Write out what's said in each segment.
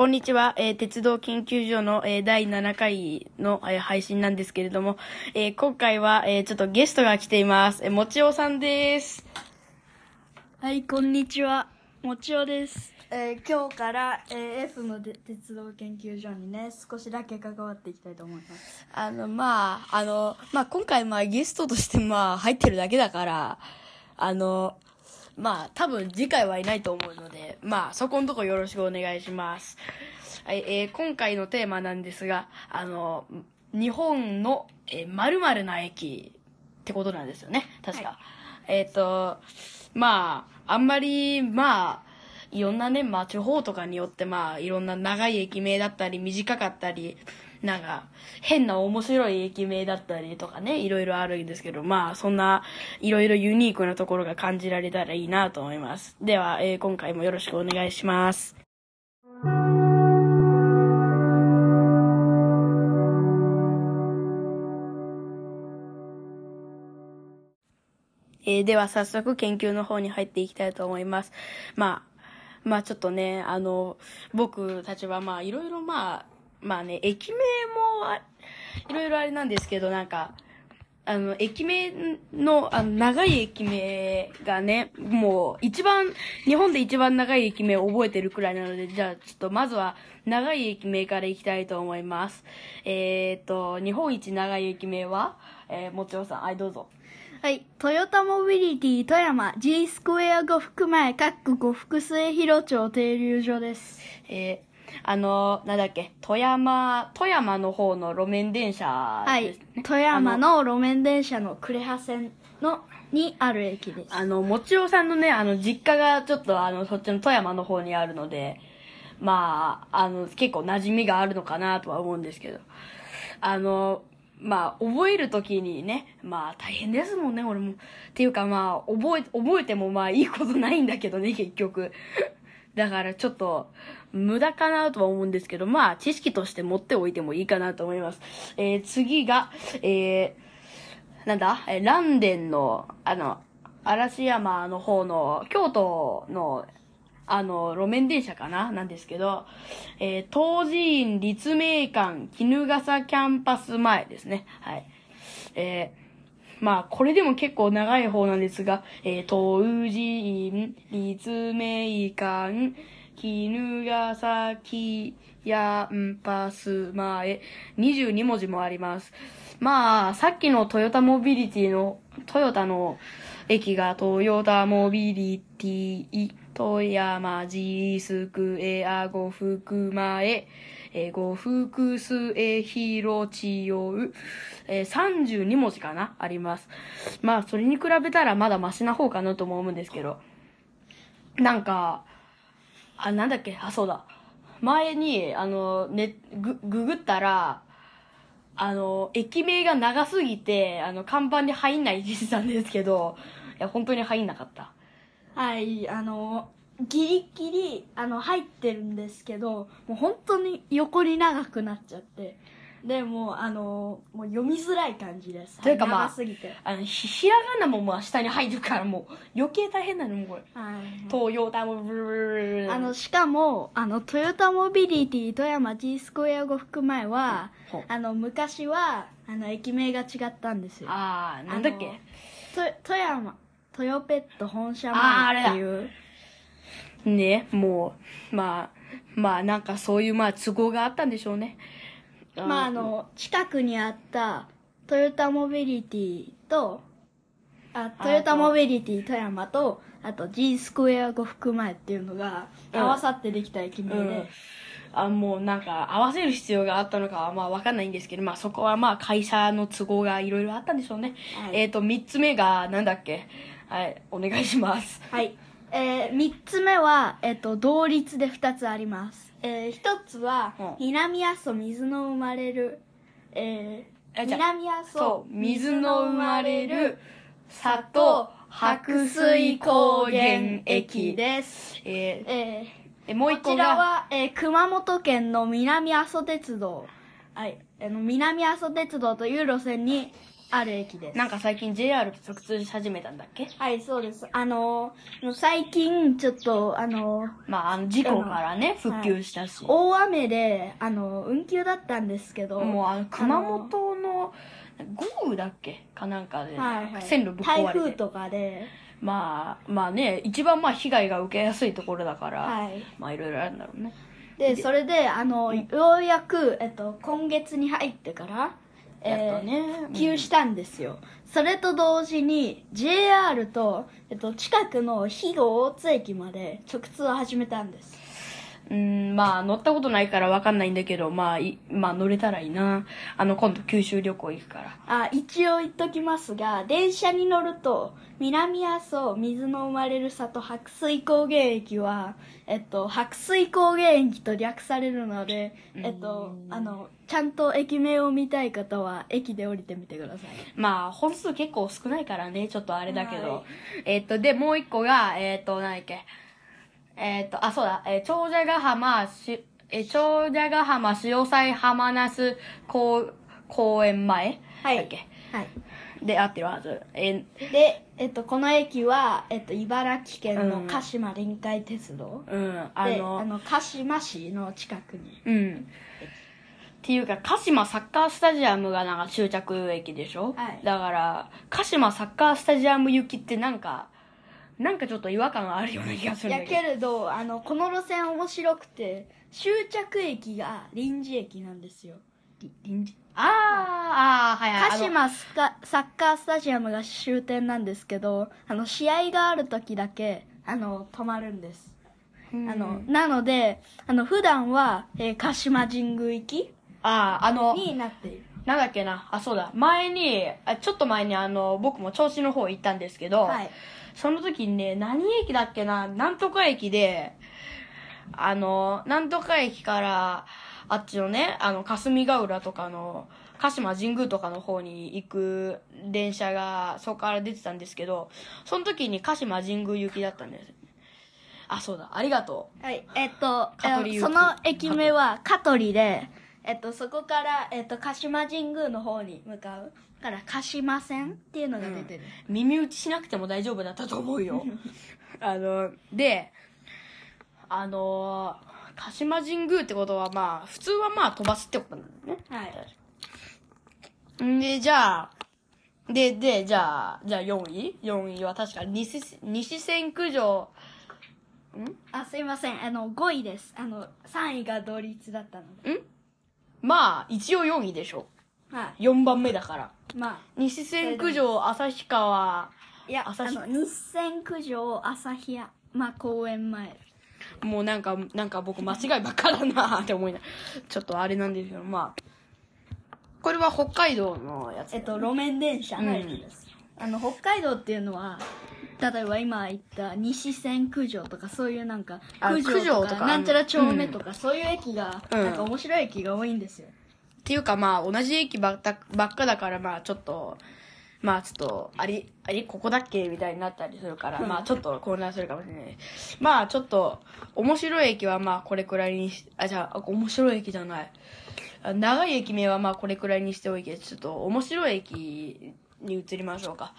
こんにちは、えー鉄道研究所の、えー第7回の、えー配信なんですけれども、えー今回は、えーちょっとゲストが来ています。えーもちおさんです。はい、こんにちは。もちおです。えー今日から、えー F ので鉄道研究所にね、少しだけ関わっていきたいと思います。あの、まあ、あの、まあ、今回、まあ、ゲストとして、まあ、入ってるだけだから、あの、まあ、多分次回はいないと思うので、まあ、そこのとこよろしくお願いします。はい、えー今回のテーマなんですが、あの、日本の、えー、〇〇な駅ってことなんですよね、確か。えっ、と、まあ、あんまり、まあ、いろんなね、まあ、地方とかによって、まあ、いろんな長い駅名だったり、短かったり、なんか、変な面白い駅名だったりとかね、いろいろあるんですけど、まあ、そんな、いろいろユニークなところが感じられたらいいなと思います。では、えー今回もよろしくお願いします。えーでは早速研究の方に入っていきたいと思います。まあ、まあちょっとね、あの、僕たちはまあいろいろまあ、まあね、駅名もあいろいろあれなんですけど、なんか、あの、駅名の、あの、長い駅名がね、もう、一番、日本で一番長い駅名を覚えてるくらいなので、じゃあ、ちょっと、まずは、長い駅名からいきたいと思います。えーっと、日本一長い駅名は、えー、もちろさん、はい、どうぞ。はい、トヨタモビリティ富山 G スクエア呉服前、かっこ呉服末広町停留所です。えーあの、なんだっけ、富山、富山の方の路面電車はいですね。、富山の路面電車の呉羽線の、にある駅です。あの、もちおさんのね、あの、実家がちょっとあの、そっちの富山の方にあるので、まあ、あの、結構馴染みがあるのかなとは思うんですけど、あの、まあ、覚えるときにね、まあ、大変ですもんね、俺も。っていうかまあ、覚え、覚えてもまあ、いいことないんだけどね、結局。だからちょっと、無駄かなとは思うんですけど、まあ、知識として持っておいてもいいかなと思います。えー、次が、えー、なんだ？えー、ランデンの、あの、嵐山の方の、京都の、あの、路面電車かな？なんですけど、えー、東寺院立命館絹笠キャンパス前ですね。はい。えー、まあ、これでも結構長い方なんですが、えー、東寺院立命館絹笠キャンパス前、22文字もあります。まあ、さっきのトヨタモビリティの、トヨタの駅がトヨタモビリティ、富山ジースクエア呉服前、えー、呉服末広千代、えー、32文字かな？あります。まあ、それに比べたらまだマシな方かなとも思うんですけど。なんか、あ、なんだっけ？あ、そうだ。前に、あの、ね、ぐ、ググったら、あの、駅名が長すぎて、あの、看板に入んないって言ってたんですけど、いや、本当に入んなかった。はい、あの、ギリギリ、あの、入ってるんですけど、もう本当に横に長くなっちゃって。で、もう、あの、もう読みづらい感じです。というかまあ長すぎて。あの、ひ、ひらがなもまあ下に入るからもう、余計大変なのもうこれ。はい。東洋タもブルブルブルブルあの、しかも、あの、トヨタモビリティ富山 G スクエア呉服前は、ほうあの、昔は、あの、駅名が違ったんですよ。あー、なんだっけと富山、トヨペット本社前っていう。ね、もう、まあ、まあなんかそういうまあ都合があったんでしょうね。まあ、あの、近くにあった、トヨタモビリティと、あ、トヨタモビリティ富山と、あと G スクエア呉服前っていうのが、うん合わさってできた駅名で、うんあもうなんか合わせる必要があったのかはまあわかんないんですけど、まあそこはまあ会社の都合がいろいろあったんでしょうね。はいえっ、と、三つ目がなんだっけ？はい、お願いします。はい。えー、三つ目は、えっ、と、同率で二つあります。えー、一つは、うん。南阿蘇水の生まれる、えー、えじゃあ南阿蘇そう、水の生まれる里白水高原駅で、です。えーええ、もうー、こち一個が、らは、えー、熊本県の南阿蘇鉄道、はい、あの、南阿蘇鉄道という路線にある駅です。なんか最近 JR 直通し始めたんだっけ？はい、そうです。あのー、最近、ちょっと、あのー、まあ、あの、事故からね、うん復旧したし。大雨で、あのー、運休だったんですけど、もう、あの、熊本の豪雨だっけ？かなんかで、はいはい、線路ぶっ台壊れて。風とかで、まあ、まあね、一番まあ被害が受けやすいところだから、はい。まあいろいろあるんだろうね。で、それで、あの、ようやく、えっと、今月に入ってから、やっとね。復旧したんですよ。それと同時に、JR と、えっと、近くの肥後大津駅まで直通を始めたんです。うん、まあ乗ったことないからわかんないんだけど、まあい、まあ乗れたらいいな。あの、今度九州旅行行くから。あ、一応言っときますが、電車に乗ると、南阿蘇水の生まれる里白水高原駅は、えっと、白水高原駅と略されるので、えっと、あの、ちゃんと駅名を見たい方は、駅で降りてみてください。まあ、本数結構少ないからね、ちょっとあれだけど。はいえっと、で、もう一個が、えっと、何だっけ。えっと、あ、そうだ、えー長者ヶ浜、し、えー長者ヶ浜潮祭浜那須公公園前？はいだっけ？はい。で、合ってるはず。えーで、えっと、この駅は、えっと、茨城県うんの鹿島臨海鉄道？うん、あで、の、あの、鹿島市の近くに。うん。っていうか、鹿島サッカースタジアムがなんか終着駅でしょ？はいだから、鹿島サッカースタジアム行きってなんか、なんかちょっと違和感があるような気がするんやだけど。けれど、あの、この路線面白くて、終着駅が臨時駅なんですよ。り臨時？あー、あー、はいはい。鹿島スカサッカースタジアムが終点なんですけど、あの、試合がある時だけ、あの、止まるんです。あの、なので、あの、普段は、えー鹿島神宮行きあー、あの、になっている。なんだっけな、あ、そうだ、前に、あちょっと前にあの、僕も銚子の方行ったんですけど、はい。その時にね、何駅だっけな、なんとか駅で、あの、なんとか駅から、あっちのね、あの、霞ヶ浦とかの、鹿島神宮とかの方に行く電車が、そこから出てたんですけど、その時に鹿島神宮行きだったんです。あ、そうだ、ありがとはい、えっと、その駅名は香取で、えっと、そこから、えっと、鹿島神宮の方に向かう。だから、鹿島線っていうのが出てる。う。耳打ちしなくても大丈夫だったと思うよ。あの、で、あの、鹿島神宮ってことはまあ、普通はまあ飛ばすってことなんだよね。はい。んで、じゃあ、で、で、じゃあ、じゃあ4位 ?4 位は確か西、西線駆除、あ、すいません。あの、5位です。あの、3位が同率だったので。まあ、一応4位でしょ。は4番目だから。い。まあ、西線駆除、旭川、いや、あ朝日の、日線九条旭山公園前。もうなんか、なんか僕間違いばっかだなって思いな。ちょっとあれなんですけど、まあ。これは北海道のやつ。えっと、路面電車の駅です。あの、北海道っていうのは、例えば今言った西線九条とかそういうなんか、あ九条九条とかなんちゃら丁目とか、そういう駅が、うんなんか面白い駅が多いんですよ。っていうかまあ、同じ駅ばっかばっかだから、まあちょっと、まあちょっと、あり、あり、ここだっけみたいになったりするから、まあちょっと混乱するかもしれない。まあちょっと、面白い駅はまあこれくらいにし、あ、じゃあ、面白い駅じゃない。あ長い駅名はまあこれくらいにしておいて、ちょっと面白い駅に移りましょうか。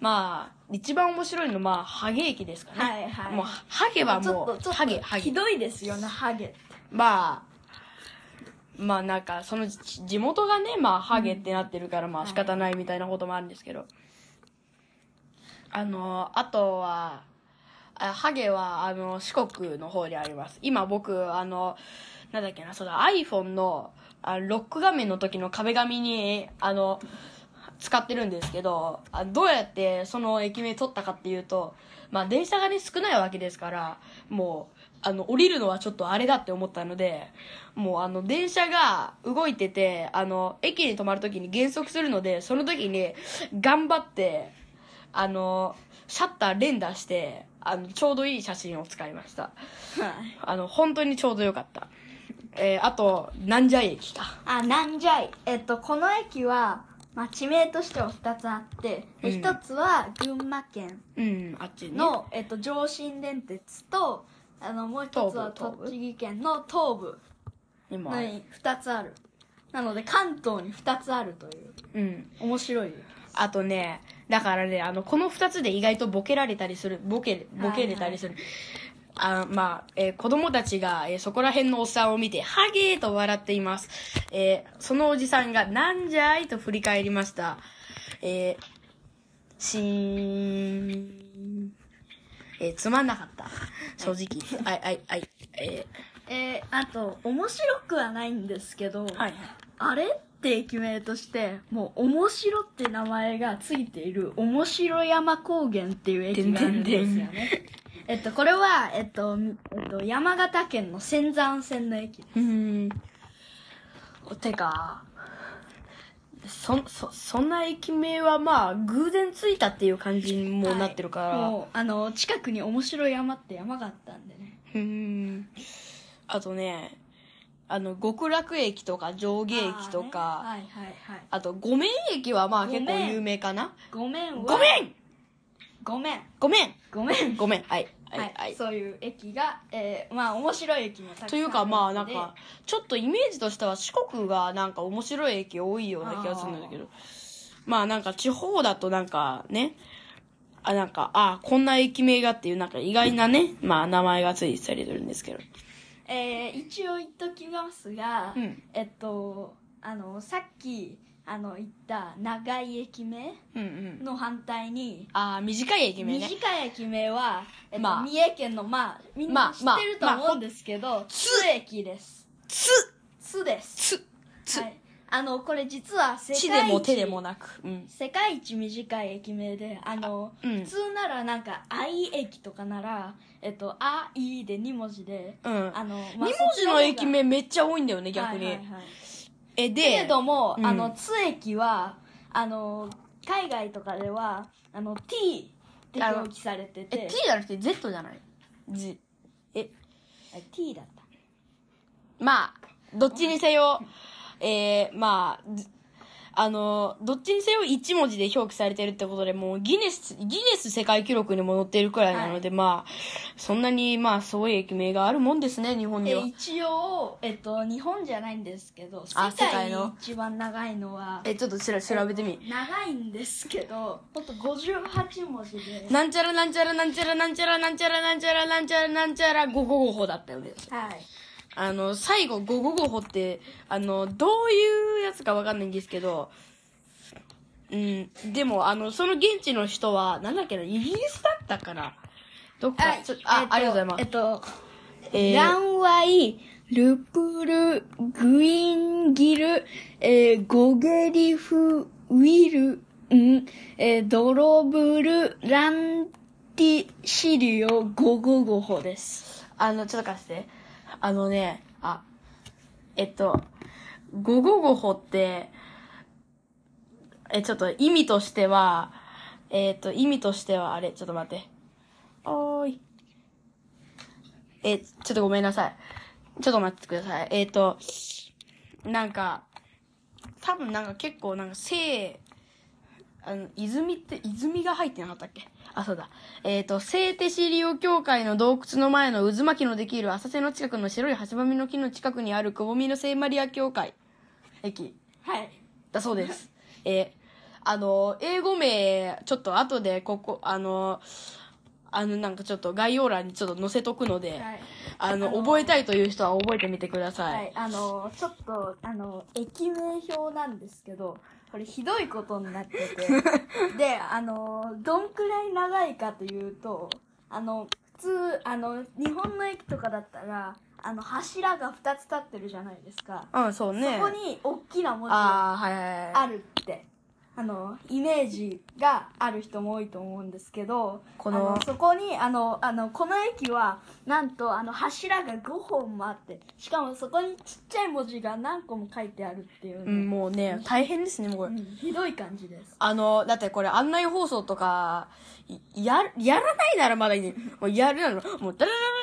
まあ、一番面白いのまあ、ハゲ駅ですかね。はいはいもう、ハゲはちょもう、っと、ちょっハゲ、ハと、ゲひ。どいですよね、ハゲって。まあ、まあなんか、その地元がね、まあ、ハゲってなってるから、まあ仕方ないみたいなこともあるんですけど。あの、あとは、あハゲは、あの、四国の方にあります。今僕、あの、なんだっけな、そうだ、iPhone の、あロック画面の時の壁紙に、あの、使ってるんですけど、あどうやってその駅名取ったかっていうと、まあ電車がね少ないわけですから、もう、あの、降りるのはちょっとあれだって思ったので、もうあの、電車が動いてて、あの、駅に止まるときに減速するので、その時に頑張って、あの、シャッター連打して、あの、ちょうどいい写真を使いました。あの、本当にちょうどよかった。えー、あと、南蛇駅か。あ、なんじゃい。えっと、この駅は、まあ、地名としては2つあって、でうん1つは群馬県うん、あっちね。の、えっと、上信電鉄と、あの、もう一つは栃木県の東部にもあ二つある。なので、関東に二つあるという。うん。面白い。あとね、だからね、あの、この二つで意外とボケられたりする、ボケ、ボケれたりする。あまあ、えー子供たちが、えーそこら辺のおっさんを見て、ハゲーと笑っています。えーそのおじさんが、なんじゃいと振り返りました。えー、しーん。えー、つまんなかった。正直。はい、はい、はい。えー、えー、あと、面白くはないんですけど、はい、あれって駅名として、もう、面白って名前がついている、面白山高原っていう駅があるんですよね。えっと、これは、えっと、えっと、山形県の仙山線の駅です。うん。てか、そそそんな駅名はまあ偶然ついたっていう感じにもなってるから、はい、もうあの近くに面白い山って山があったんでね。うん。あとねあの極楽駅とか上下駅とか。あ,ね、はいはいはい、あと御免駅はまあ結構有名かな。御免はごめんごめんごめんごめんごめんはい。はいはい。そういう駅が、えー、まあ面白い駅もたくさんというかまあなんかちょっとイメージとしては四国がなんか面白い駅多いような気がするんだけど。まあなんか地方だとなんかねあなんかあこんな駅名がっていうなんか意外なねまあ名前がついてたりするんですけど。えー、一応言っときますが、うん、えっとあのさっきあの行った長い駅名うんうん。の反対に、ああ短い駅名ね。短い駅名は、えっとまあ。三重県のまあみんまなあ。知ってるとまあ思うんですけど、津駅です。つ。津です。つ。つ、はい、あのこれ実は世地でも手でもなく。うん。世界一短い駅名であのうん。普通ならなんか「あい駅」とかなら「えっと、あい」で2文字で、うん。あの二文字の駅名めっちゃ多いんだよね逆に、はいはいはい。えでけれども、うん。あの津駅はあの海外とかではあの T って表記されてえて T じゃなくて Z じゃない？Z え？T だった。まあどっちにせよえー、まああの、どっちにせよ1文字で表記されてるってことで、もうギネス、ギネス世界記録にも載っているくらいなので、はい、まあ、そんなに、まあ、すごい駅名があるもんですね、日本には。一応、えっと、日本じゃないんですけど、世界の？一番長いのは、え、ちょっと調べてみ。長いんですけど、ほんと58文字で。なんちゃらなんちゃらなんちゃらなんちゃらなんちゃらなんちゃらなんちゃらなんちゃら555だったよね。はい。あの、最後、ゴゴゴホって、あの、どういうやつかわかんないんですけど、うん、でも、あの、その現地の人は、なんだっけな、イギリスだったかな、どっか、あ、えっと、ありがとうございます。えっと、えー、ランワイ、ルプル、グインギル、えー、ゴゲリフ、ウィル、ん、えー、ドロブル、ランティシリオ、ゴゴゴホです。あの、ちょっと貸して。あのね、あ、えっと、ゴゴ五ホって、え、ちょっと意味としては、えっ、と、意味としては、あれ、ちょっと待って。おーい。え、ちょっとごめんなさい。ちょっと待ってください。えっ、ー、と、なんか、多分なんか結構なんかせい、あの、泉って、泉が入ってなかったっけ？あ、そうだ。えっ、ー、と、聖手シリオ教会の洞窟の前の渦巻きのできる浅瀬の近くの白い橋ばみの木の近くにあるくぼみの聖マリア教会駅。はい。だそうです。えー、あの、英語名、ちょっと後で、ここ、あの、あの、なんかちょっと概要欄にちょっと載せとくので、はい、あの、あのー、覚えたいという人は覚えてみてください。はい、あのー、ちょっと、あのー、駅名表なんですけど、これひどいことになってて。であのどんくらい長いかというとあの普通あの日本の駅とかだったらあの柱が2つ立ってるじゃないですか。うんそうね。そこに大きな文字あがはいはいはい。あるって。あのイメージがある人も多いと思うんですけどこのそこにあのあのこの駅はなんとあの柱が5本もあってしかもそこにちっちゃい文字が何個も書いてあるっていう、うん、もうね大変ですねもう、うん、ひどい感じです。あのだってこれ案内放送とかややらないならまだいい。ねもうやるならもうダラダラ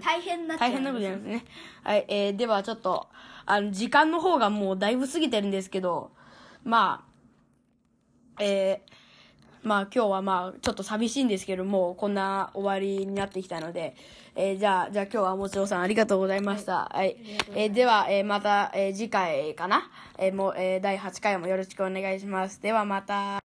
大変な大変なことなりですね。はい、えー、ではちょっと、あの、時間の方がもうだいぶ過ぎてるんですけど、まあ、えー、まあ今日はまあちょっと寂しいんですけども、こんな終わりになってきたので、えー、じゃあ、じゃあ今日はもちろさんありがとうございました。はい。はい、えー、では、えー、また、え次回かな？えもう、え第8回もよろしくお願いします。ではまた。